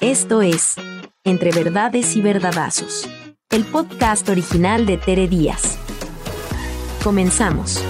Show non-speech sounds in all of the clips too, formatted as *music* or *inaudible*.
Esto es Entre Verdades y Verdadazos, el podcast original de Tere Díaz. Comenzamos.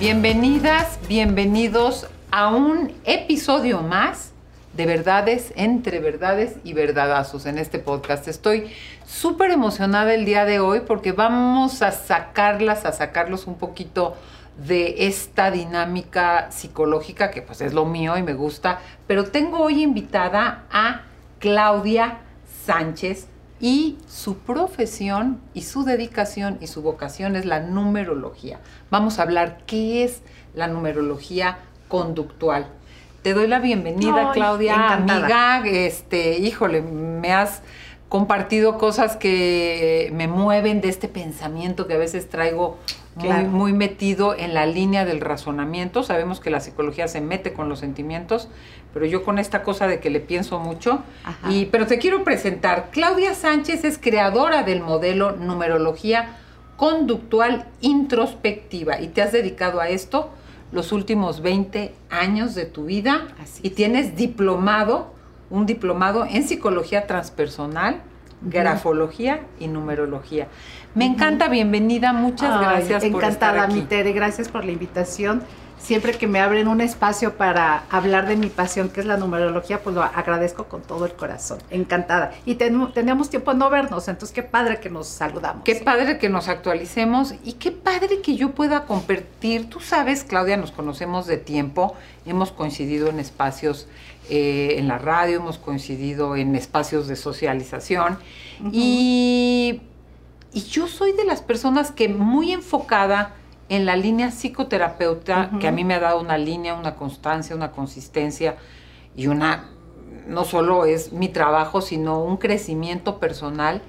Bienvenidas, bienvenidos a un episodio más de verdades entre verdades y verdadazos en este podcast. Estoy súper emocionada el día de hoy porque vamos a sacarlas, a sacarlos un poquito de esta dinámica psicológica que pues es lo mío y me gusta, pero tengo hoy invitada a Claudia Sánchez y su profesión y su dedicación y su vocación es la numerología. Vamos a hablar qué es la numerología conductual. Te doy la bienvenida, Ay, Claudia, encantada. amiga. Este, híjole, me has compartido cosas que me mueven de este pensamiento que a veces traigo Claro. muy metido en la línea del razonamiento. Sabemos que la psicología se mete con los sentimientos, pero yo con esta cosa de que le pienso mucho. Ajá. Y, pero te quiero presentar. Claudia Sánchez es creadora del modelo numerología conductual introspectiva y te has dedicado a esto los últimos 20 años de tu vida Así y es. tienes diplomado, un diplomado en psicología transpersonal, grafología y numerología. Me encanta, bienvenida, muchas Ay, gracias por encantada, estar aquí. mi Tere, gracias por la invitación. Siempre que me abren un espacio para hablar de mi pasión, que es la numerología, pues lo agradezco con todo el corazón. Encantada. Y ten- tenemos tiempo de no vernos, entonces qué padre que nos saludamos. Qué padre que nos actualicemos y qué padre que yo pueda compartir. Tú sabes, Claudia, nos conocemos de tiempo, hemos coincidido en espacios eh, en la radio, hemos coincidido en espacios de socialización. Y, y yo soy de las personas que muy enfocada en la línea psicoterapeuta, que a mí me ha dado una línea, una constancia, una consistencia y una, no solo es mi trabajo, sino un crecimiento personal.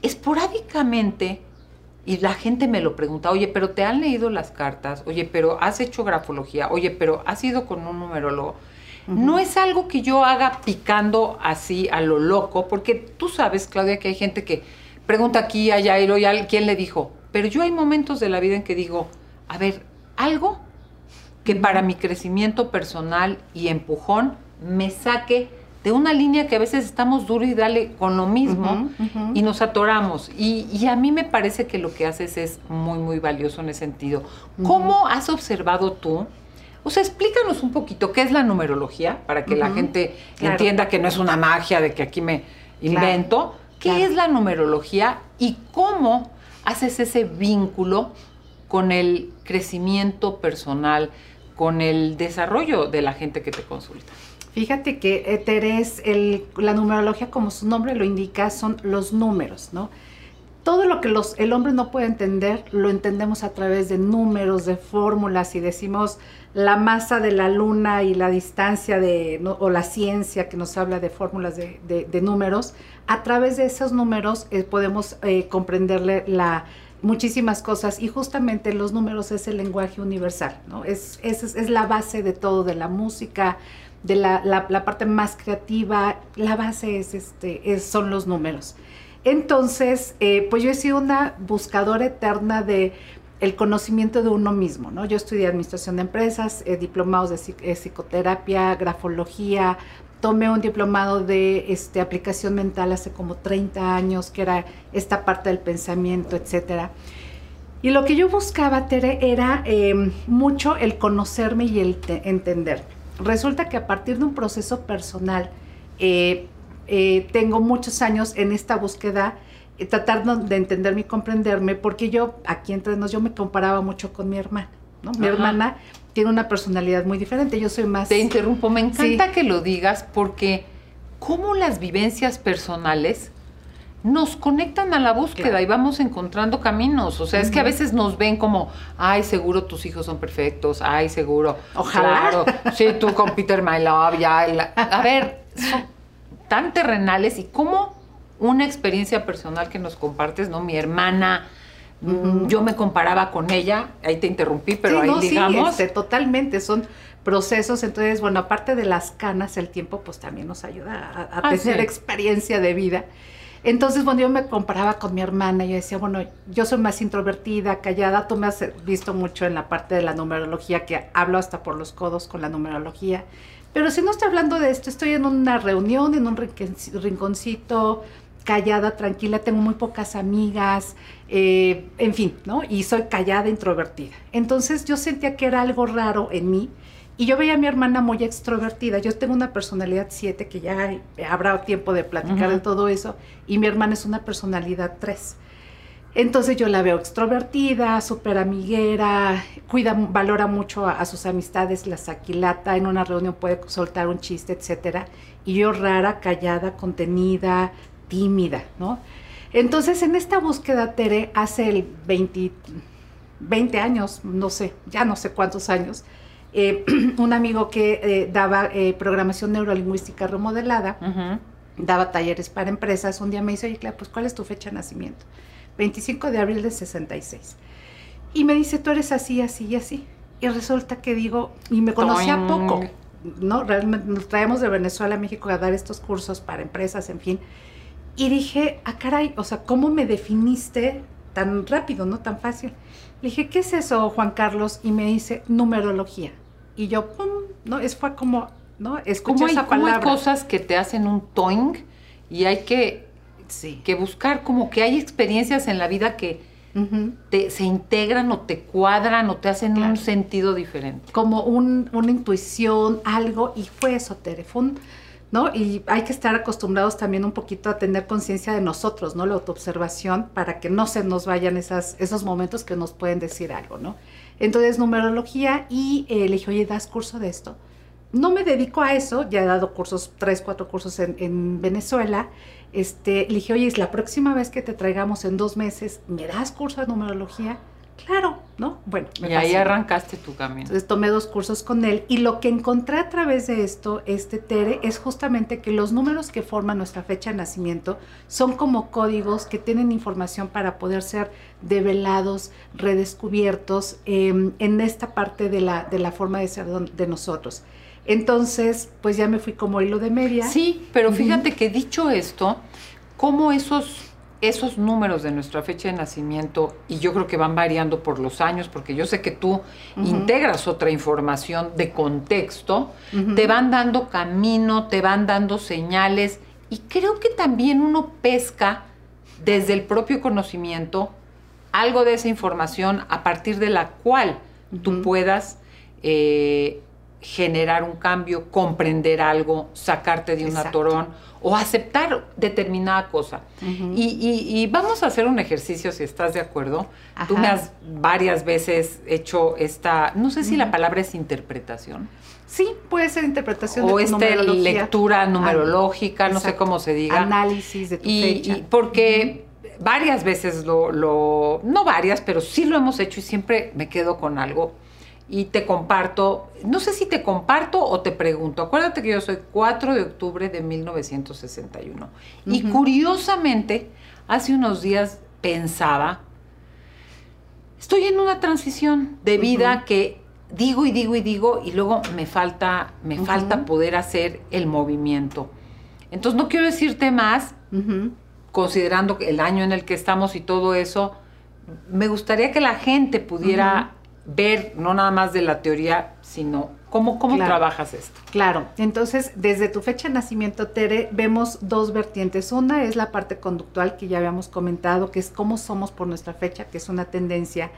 Esporádicamente, y la gente me lo pregunta, oye, pero te han leído las cartas, oye, pero has hecho grafología, oye, pero has ido con un numerólogo. No es algo que yo haga picando así a lo loco, porque tú sabes, Claudia, que hay gente que pregunta aquí, allá, y luego, ya, ¿quién le dijo? Pero yo hay momentos de la vida en que digo, a ver, algo que para mi crecimiento personal y empujón me saque de una línea que a veces estamos duro y dale con lo mismo y nos atoramos. Y, y a mí me parece que lo que haces es muy, muy valioso en ese sentido. ¿Cómo has observado tú? O sea, explícanos un poquito qué es la numerología para que la gente claro. entienda que no es una magia de que aquí me invento. ¿Qué claro. es la numerología y cómo haces ese vínculo con el crecimiento personal, con el desarrollo de la gente que te consulta? Fíjate que eh, el, la numerología, como su nombre lo indica, son los números, ¿no? Todo lo que los, el hombre no puede entender, lo entendemos a través de números, de fórmulas, y decimos la masa de la luna y la distancia de, o la ciencia que nos habla de fórmulas de, números, a través de esos números eh, podemos eh, comprenderle la, muchísimas cosas y justamente los números es el lenguaje universal, ¿no? Es, es, es la base de todo, de la música, de la, la- parte más creativa, la base es este, es- son los números. Entonces, eh, pues yo he sido una buscadora eterna de el conocimiento de uno mismo, ¿no? Yo estudié administración de empresas, eh, diplomados de eh, psicoterapia, grafología, tomé un diplomado de este, aplicación mental hace como 30 años, que era esta parte del pensamiento, etcétera. Y lo que yo buscaba, Tere, era eh, mucho el conocerme y el te- entenderme. Resulta que a partir de un proceso personal, eh, tengo muchos años en esta búsqueda, eh, tratando de entenderme y comprenderme, porque yo, aquí entre nos, yo me comparaba mucho con mi hermana. ¿no? Mi Ajá. hermana tiene una personalidad muy diferente, yo soy más... Te interrumpo, me encanta Sí. que lo digas porque cómo las vivencias personales nos conectan a la búsqueda Claro. y vamos encontrando caminos. O sea, es que a veces nos ven como, ay, seguro tus hijos son perfectos, ay, seguro. Ojalá. Claro, sí, tú con Peter My Love, ya. la- a ver, son tan terrenales y cómo una experiencia personal que nos compartes, ¿no? Mi hermana, mm, yo me comparaba con ella, ahí te interrumpí, pero Sí, ahí no, sí, digamos. este, totalmente, son procesos, entonces, bueno, aparte de las canas, el tiempo pues también nos ayuda a, a Ah, tener sí. experiencia de vida. Entonces, bueno, yo me comparaba con mi hermana. Yo decía, bueno, yo soy más introvertida, callada. Tú me has visto mucho en la parte de la numerología, que hablo hasta por los codos con la numerología. Pero si no estoy hablando de esto, estoy en una reunión, en un rinconcito, callada, tranquila, tengo muy pocas amigas, eh, en fin, ¿no? Y soy callada, introvertida. Entonces yo sentía que era algo raro en mí y yo veía a mi hermana muy extrovertida. Yo tengo una personalidad 7, que ya habrá tiempo de platicar de todo eso, y mi hermana es una personalidad 3. Entonces yo la veo extrovertida, súper amiguera, cuida, valora mucho a, sus amistades, las aquilata, en una reunión puede soltar un chiste, etcétera. Y yo rara, callada, contenida, tímida, ¿no? Entonces en esta búsqueda, Tere, hace el 20, 20 años, no sé, ya no sé cuántos años, eh, *clears throat* un amigo que eh, daba eh, programación neurolingüística remodelada, daba talleres para empresas, un día me dice, oye, claro, pues ¿cuál es tu fecha de nacimiento? 25 de abril de 66. Y me dice, tú eres así, así y así. Y resulta que digo, y me conocía poco, ¿no? Realmente nos traemos de Venezuela a México a dar estos cursos para empresas, en fin. Y dije, ah, caray, o sea, ¿cómo me definiste tan rápido, no tan fácil? Le dije, ¿qué es eso, Juan Carlos? Y me dice, numerología. Y yo, pum, ¿no? Es fue como, ¿no? Escuché esa palabra. hay cosas que te hacen un toing y hay que, sí. que buscar como que hay experiencias en la vida que te, se integran o te cuadran o te hacen un sentido diferente. Como un, una intuición, algo, y fue eso, Tere, ¿no? Y hay que estar acostumbrados también un poquito a tener conciencia de nosotros, ¿no? La autoobservación para que no se nos vayan esas, esos momentos que nos pueden decir algo, ¿no? Entonces, numerología y eh, le dije, oye, ¿das curso de esto? No me dedico a eso, ya he dado cursos, tres, cuatro cursos en, Venezuela. Este, le dije, oye, es la próxima vez que te traigamos en dos meses, ¿me das curso de numerología? Claro, ¿no? Bueno, y ahí arrancaste tu camino. Entonces tomé dos cursos con él y lo que encontré a través de esto, este Tere, es justamente que los números que forman nuestra fecha de nacimiento son como códigos que tienen información para poder ser develados, redescubiertos em, en esta parte de la, de la forma de ser de nosotros. Entonces, pues ya me fui como hilo de media. Sí, pero fíjate que dicho esto, cómo esos esos números de nuestra fecha de nacimiento, y yo creo que van variando por los años, porque yo sé que tú integras otra información de contexto, te van dando camino, te van dando señales, y creo que también uno pesca desde el propio conocimiento algo de esa información a partir de la cual tú puedas eh, generar un cambio, comprender algo, sacarte de un atorón o aceptar determinada cosa. y, vamos a hacer un ejercicio, si estás de acuerdo. Tú me has varias veces hecho esta, no sé si la palabra es interpretación. Sí, puede ser interpretación o esta lectura numerológica, no sé cómo se diga. Análisis de tu fecha. Y porque varias veces lo, lo, no varias, pero sí lo hemos hecho y siempre me quedo con algo y te comparto, no sé si te comparto o te pregunto, acuérdate que yo soy 4 de octubre de 1961. Y curiosamente, hace unos días pensaba, estoy en una transición de vida que digo y digo y digo y luego me falta, me falta poder hacer el movimiento. Entonces no quiero decirte más, considerando el año en el que estamos y todo eso, me gustaría que la gente pudiera ver no nada más de la teoría, sino cómo, cómo trabajas esto. Claro, entonces desde tu fecha de nacimiento, Tere, vemos dos vertientes. Una es la parte conductual que ya habíamos comentado, que es cómo somos por nuestra fecha, que es una tendencia.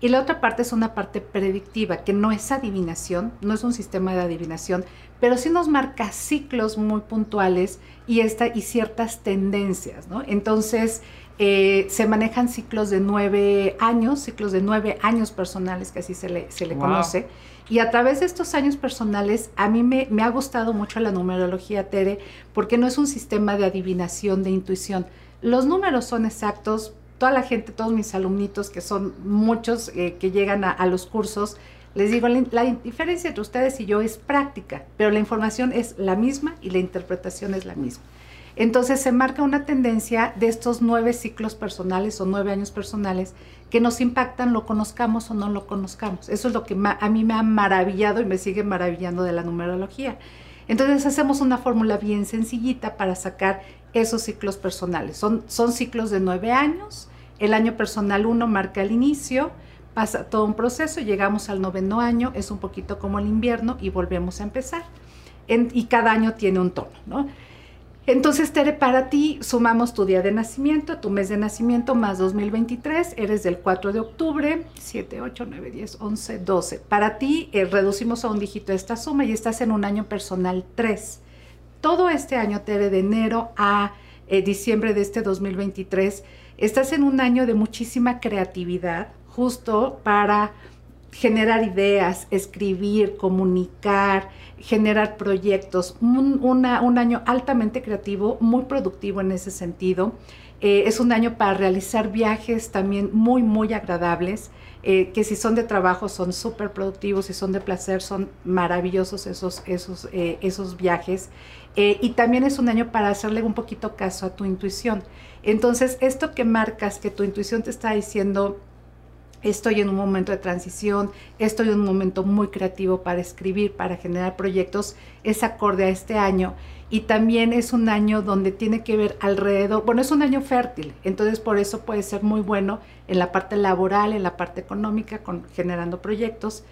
Y la otra parte es una parte predictiva, que no es adivinación, no es un sistema de adivinación, pero sí nos marca ciclos muy puntuales y, esta, y ciertas tendencias, ¿no? Entonces, eh, se manejan ciclos de nueve años, ciclos de nueve años personales, que así se le, se le conoce. Y a través de estos años personales, a mí me, me, ha gustado mucho la numerología, Tere, porque no es un sistema de adivinación, de intuición. Los números son exactos. Toda la gente, todos mis alumnitos, que son muchos eh, que llegan a, a los cursos, les digo, la, diferencia entre ustedes y yo es práctica, pero la información es la misma y la interpretación es la misma. Entonces se marca una tendencia de estos nueve ciclos personales o nueve años personales que nos impactan, lo conozcamos o no lo conozcamos. Eso es lo que a mí me ha maravillado y me sigue maravillando de la numerología. Entonces hacemos una fórmula bien sencillita para sacar esos ciclos personales. Son, ciclos de nueve años. El año personal uno marca el inicio, pasa todo un proceso, llegamos al noveno año, es un poquito como el invierno y volvemos a empezar. y cada año tiene un tono, ¿no? Entonces, Tere, para ti sumamos tu día de nacimiento, tu mes de nacimiento más 2023, eres del 4 de octubre, 7, 8, 9, 10, 11, 12. Para ti eh, reducimos a un dígito esta suma y estás en un año personal 3. Todo este año, Tere, de enero a eh, diciembre de este 2023, estás en un año de muchísima creatividad, justo para generar ideas, escribir, comunicar, generar proyectos. Un, año altamente creativo, muy productivo en ese sentido. Eh, es un año para realizar viajes también muy, muy agradables, eh, que si son de trabajo son súper productivos, si son de placer son maravillosos esos, esos, eh, esos viajes. y también es un año para hacerle un poquito caso a tu intuición. Entonces, esto que marcas, que tu intuición te está diciendo, estoy en un momento de transición, estoy en un momento muy creativo para escribir, para generar proyectos, es acorde a este año. Y también es un año donde tiene que ver alrededor, bueno, es un año fértil, entonces por eso puede ser muy bueno en la parte laboral, en la parte económica, con, generando proyectos.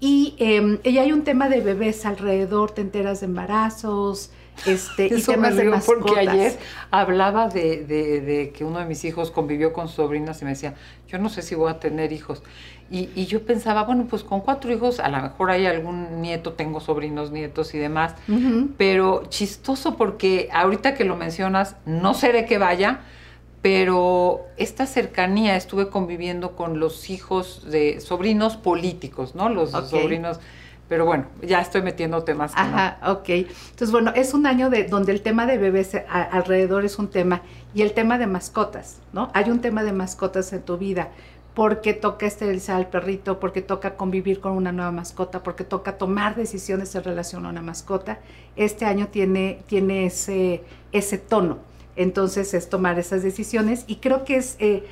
Y, eh, hay un tema de bebés alrededor, te enteras de embarazos, este, Eso y temas me de porque ayer hablaba de, que uno de mis hijos convivió con sobrinas y me decía, yo no sé si voy a tener hijos. Y, yo pensaba, bueno, pues con cuatro hijos, a lo mejor hay algún nieto, tengo sobrinos, nietos y demás, pero chistoso porque ahorita que lo mencionas, no sé de qué vaya, pero esta cercanía, estuve conviviendo con los hijos de sobrinos políticos, ¿no? Los sobrinos pero bueno, ya estoy metiendo temas. Ajá, ok. Entonces, bueno, es un año de, donde el tema de bebés alrededor es un tema y el tema de mascotas, ¿no? Hay un tema de mascotas en tu vida porque toca esterilizar al perrito, porque toca convivir con una nueva mascota, porque toca tomar decisiones en relación a una mascota. Este año tiene, tiene ese, ese tono. Entonces es tomar esas decisiones y creo que es, eh,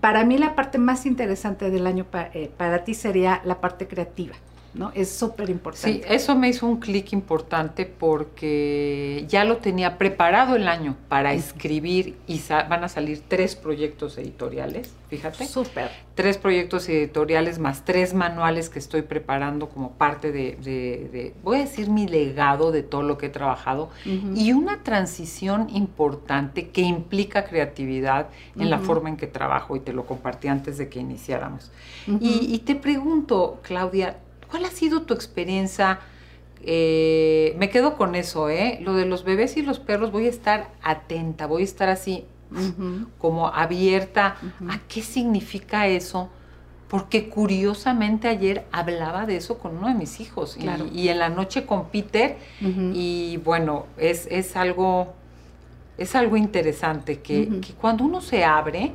para mí la parte más interesante del año eh, para ti sería la parte creativa. ¿No? Es súper importante. Sí, eso me hizo un clic importante porque ya lo tenía preparado el año para escribir y van a salir tres proyectos editoriales, fíjate. Súper. Tres proyectos editoriales más tres manuales que estoy preparando como parte de, voy a decir, mi legado de todo lo que he trabajado y una transición importante que implica creatividad en la forma en que trabajo y te lo compartí antes de que iniciáramos. y te pregunto, Claudia, ¿Cuál ha sido tu experiencia? Eh, me quedo con eso, ¿eh? Lo de los bebés y los perros, voy a estar atenta, voy a estar así, como abierta. A qué significa eso, porque curiosamente ayer hablaba de eso con uno de mis hijos y, en la noche con Peter, y bueno, es, es, algo, es algo interesante que, cuando uno se abre,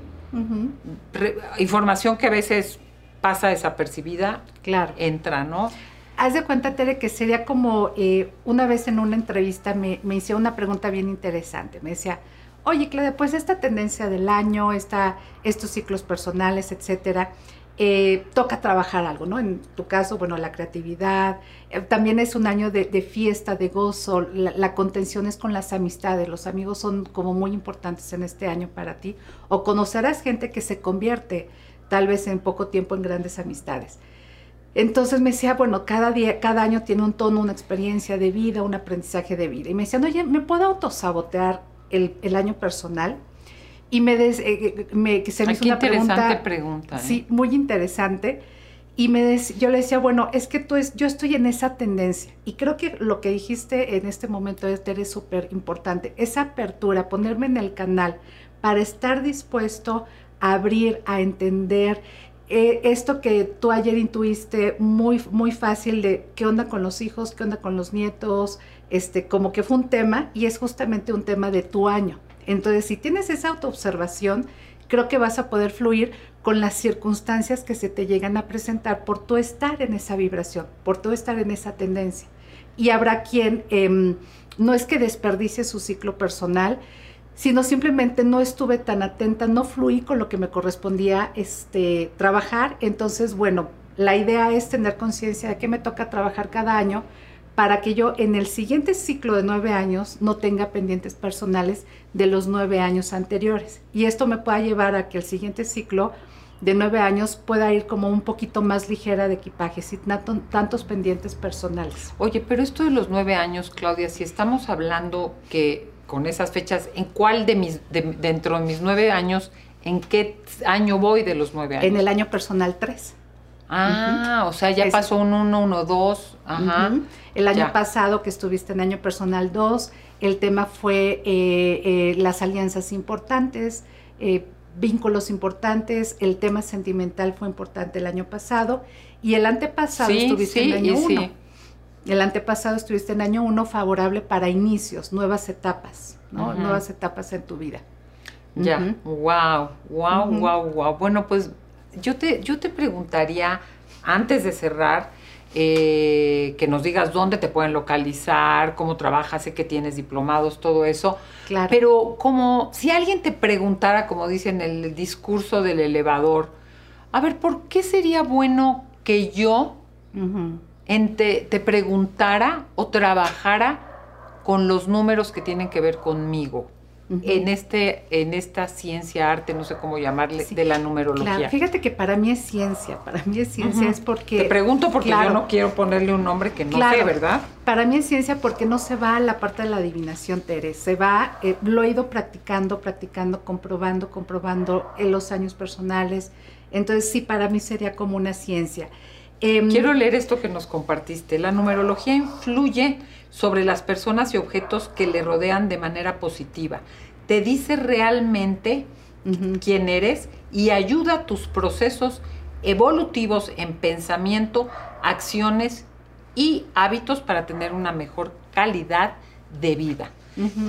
información que a veces pasa desapercibida, claro. entra, ¿no? Haz de cuenta, Tere, que sería como eh, una vez en una entrevista me, me una pregunta bien interesante. Me decía, oye, Claudia, pues esta tendencia del año, esta, estos ciclos personales, etcétera, eh, toca trabajar algo, ¿no? En tu caso, bueno, la creatividad, eh, también es un año de, fiesta, de gozo, la, la, contención es con las amistades, los amigos son como muy importantes en este año para ti, o conocerás gente que se convierte tal vez en poco tiempo en grandes amistades. Entonces me decía, bueno, cada día, cada año tiene un tono, una experiencia de vida, un aprendizaje de vida. Y me decían, oye, ¿me puedo autosabotear el, el año personal? Y me, des, eh, eh, me se me hizo una interesante pregunta. ¿eh? Sí, muy interesante. Y me yo le decía, bueno, es que tú es, yo estoy en esa tendencia. Y creo que lo que dijiste en este momento, es súper importante. Esa apertura, ponerme en el canal para estar dispuesto abrir, a entender. Eh, esto que tú ayer intuiste muy, muy fácil de qué onda con los hijos, qué onda con los nietos, este, como que fue un tema y es justamente un tema de tu año. Entonces, si tienes esa autoobservación, creo que vas a poder fluir con las circunstancias que se te llegan a presentar por tu estar en esa vibración, por tu estar en esa tendencia. Y habrá quien em, no es que desperdicie su ciclo personal, sino simplemente no estuve tan atenta, no fluí con lo que me correspondía este, trabajar. Entonces, bueno, la idea es tener conciencia de que me toca trabajar cada año para que yo en el siguiente ciclo de nueve años no tenga pendientes personales de los nueve años anteriores. Y esto me pueda llevar a que el siguiente ciclo de nueve años pueda ir como un poquito más ligera de equipaje, sin tantos pendientes personales. Oye, pero esto de los nueve años, Claudia, si estamos hablando que con esas fechas, ¿en cuál de mis, dentro de mis nueve años, en qué año voy de los nueve años? En el año personal tres. Ah, o sea, ya pasó un uno, uno, dos. Ajá. El año pasado que estuviste en año personal dos, el tema fue eh, eh, las alianzas importantes, eh, vínculos importantes, el tema sentimental fue importante el año pasado y el antepasado estuviste en año uno. El antepasado estuviste en año uno favorable para inicios, nuevas etapas, ¿no? Nuevas etapas en tu vida. Ya, wow, wow, wow, wow. Bueno, pues yo te, yo te preguntaría, antes de cerrar, eh, que nos digas dónde te pueden localizar, cómo trabajas, sé que tienes diplomados, todo eso. Claro. Pero como si alguien te preguntara, como dice en el discurso del elevador, a ver, ¿por qué sería bueno que yo te preguntara o trabajara con los números que tienen que ver conmigo? en, este, en esta ciencia, arte, no sé cómo llamarle, de la numerología. Claro, fíjate que para mí es ciencia, para mí es ciencia, es porque... Te pregunto porque yo no quiero ponerle un nombre que no sé, ¿verdad? Para mí es ciencia porque no se va a la parte de la adivinación, Tere, se va, eh, lo he ido practicando, practicando, comprobando, comprobando en los años personales, entonces sí, para mí sería como una ciencia. Em, quiero leer esto que nos compartiste. La numerología influye sobre las personas y objetos que le rodean de manera positiva. Te dice realmente quién eres y ayuda a tus procesos evolutivos en pensamiento, acciones y hábitos para tener una mejor calidad de vida.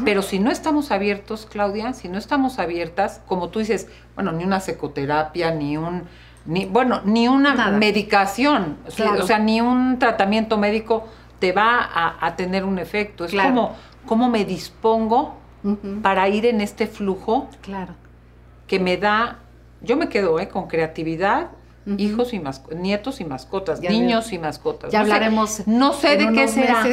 Pero si no estamos abiertos, Claudia, si no estamos abiertas, como tú dices, bueno, ni una psicoterapia, ni un, ni, bueno, ni una medicación, o sea, ni un tratamiento médico te va a, tener un efecto. Es como cómo me dispongo para ir en este flujo claro. que me da, yo me quedo ¿eh? con creatividad, hijos y nietos y mascotas, niños y mascotas. Ya hablaremos. no sé de qué será.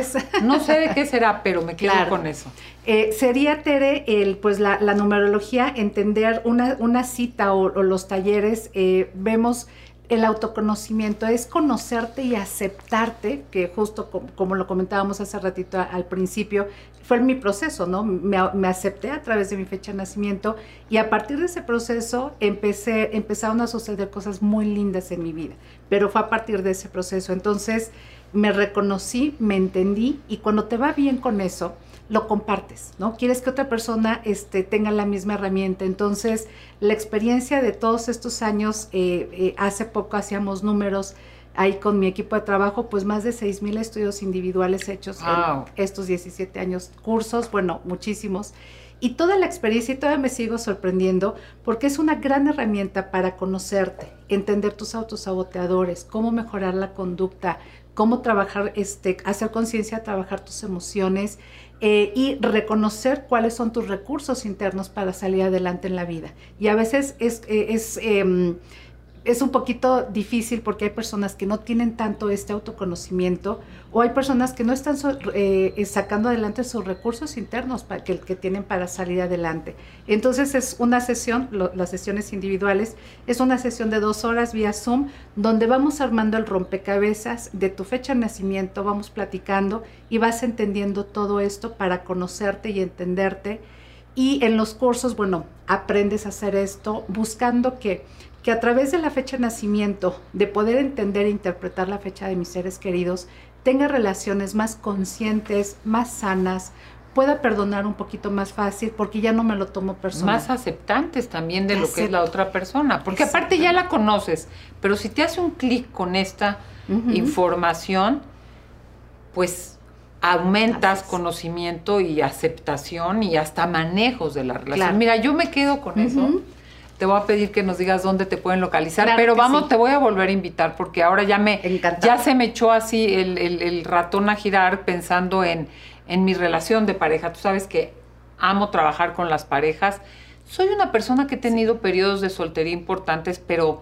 No sé de qué será, pero me quedo con eso. Eh, sería, Tere, el, pues la, numerología, entender una, una cita o, los talleres, eh, vemos el autoconocimiento es conocerte y aceptarte, que justo como, lo comentábamos hace ratito al principio, fue mi proceso, ¿no? Me, acepté a través de mi fecha de nacimiento y a partir de ese proceso empecé, empezaron a suceder cosas muy lindas en mi vida, pero fue a partir de ese proceso. Entonces me reconocí, me entendí y cuando te va bien con eso, lo compartes, ¿no? Quieres que otra persona este, tenga la misma herramienta. Entonces, la experiencia de todos estos años, eh, eh, hace poco hacíamos números ahí con mi equipo de trabajo, pues más de 6 mil estudios individuales hechos en estos 17 años, cursos, bueno, muchísimos. Y toda la experiencia, y todavía me sigo sorprendiendo, porque es una gran herramienta para conocerte, entender tus autosaboteadores, cómo mejorar la conducta, cómo trabajar, este, hacer conciencia, trabajar tus emociones eh, y reconocer cuáles son tus recursos internos para salir adelante en la vida. Y a veces es, eh, es em, es un poquito difícil porque hay personas que no tienen tanto este autoconocimiento o hay personas que no están eh, sacando adelante sus recursos internos para que, que, tienen para salir adelante. Entonces es una sesión, las sesiones individuales, es una sesión de dos horas vía Zoom donde vamos armando el rompecabezas de tu fecha de nacimiento, vamos platicando y vas entendiendo todo esto para conocerte y entenderte. Y en los cursos, bueno, aprendes a hacer esto buscando que que a través de la fecha de nacimiento, de poder entender e interpretar la fecha de mis seres queridos, tenga relaciones más conscientes, más sanas, pueda perdonar un poquito más fácil porque ya no me lo tomo personal. Más aceptantes también de lo que es la otra persona, porque aparte ya la conoces, pero si te hace un clic con esta información, pues aumentas conocimiento y aceptación y hasta manejos de la relación. Mira, yo me quedo con eso te voy a pedir que nos digas dónde te pueden localizar, pero vamos, te voy a volver a invitar porque ahora ya me ya se me echó así el, ratón a girar pensando en, en mi relación de pareja. Tú sabes que amo trabajar con las parejas. Soy una persona que he tenido periodos de soltería importantes, pero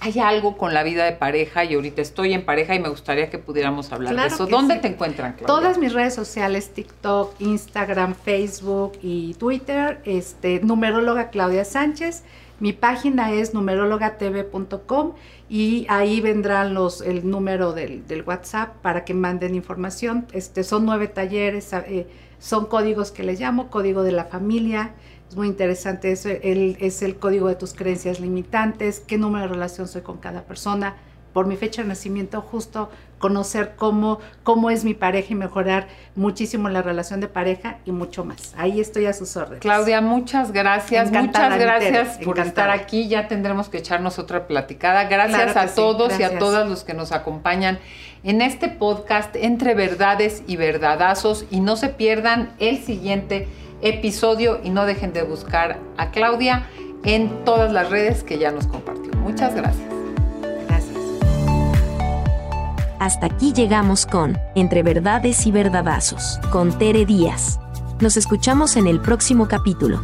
hay algo con la vida de pareja y ahorita estoy en pareja y me gustaría que pudiéramos hablar Claro de eso. ¿Dónde sí. te encuentran, Claudia? Todas mis redes sociales, TikTok, Instagram, Facebook y Twitter, este, numeróloga Claudia Sánchez. Mi página es numerologatv.com y ahí vendrán los, el número del, WhatsApp para que manden información. Este, son nueve talleres, eh, son códigos que les llamo, código de la familia. Es muy interesante, eso, es el código de tus creencias limitantes, qué número de relación soy con cada persona, por mi fecha de nacimiento, justo conocer cómo, cómo es mi pareja y mejorar muchísimo la relación de pareja y mucho más. Ahí estoy a sus órdenes. Claudia, muchas gracias. Encantada, muchas gracias por encantada. estar aquí. Ya tendremos que echarnos otra platicada. Gracias Claro a sí, todos y a todas los que nos acompañan en este podcast entre verdades y verdadazos. Y no se pierdan el siguiente episodio y no dejen de buscar a Claudia en todas las redes que ya nos compartió. Muchas. Gracias. Hasta aquí llegamos con Entre Verdades y Verdadazos, con Tere Díaz. Nos escuchamos en el próximo capítulo.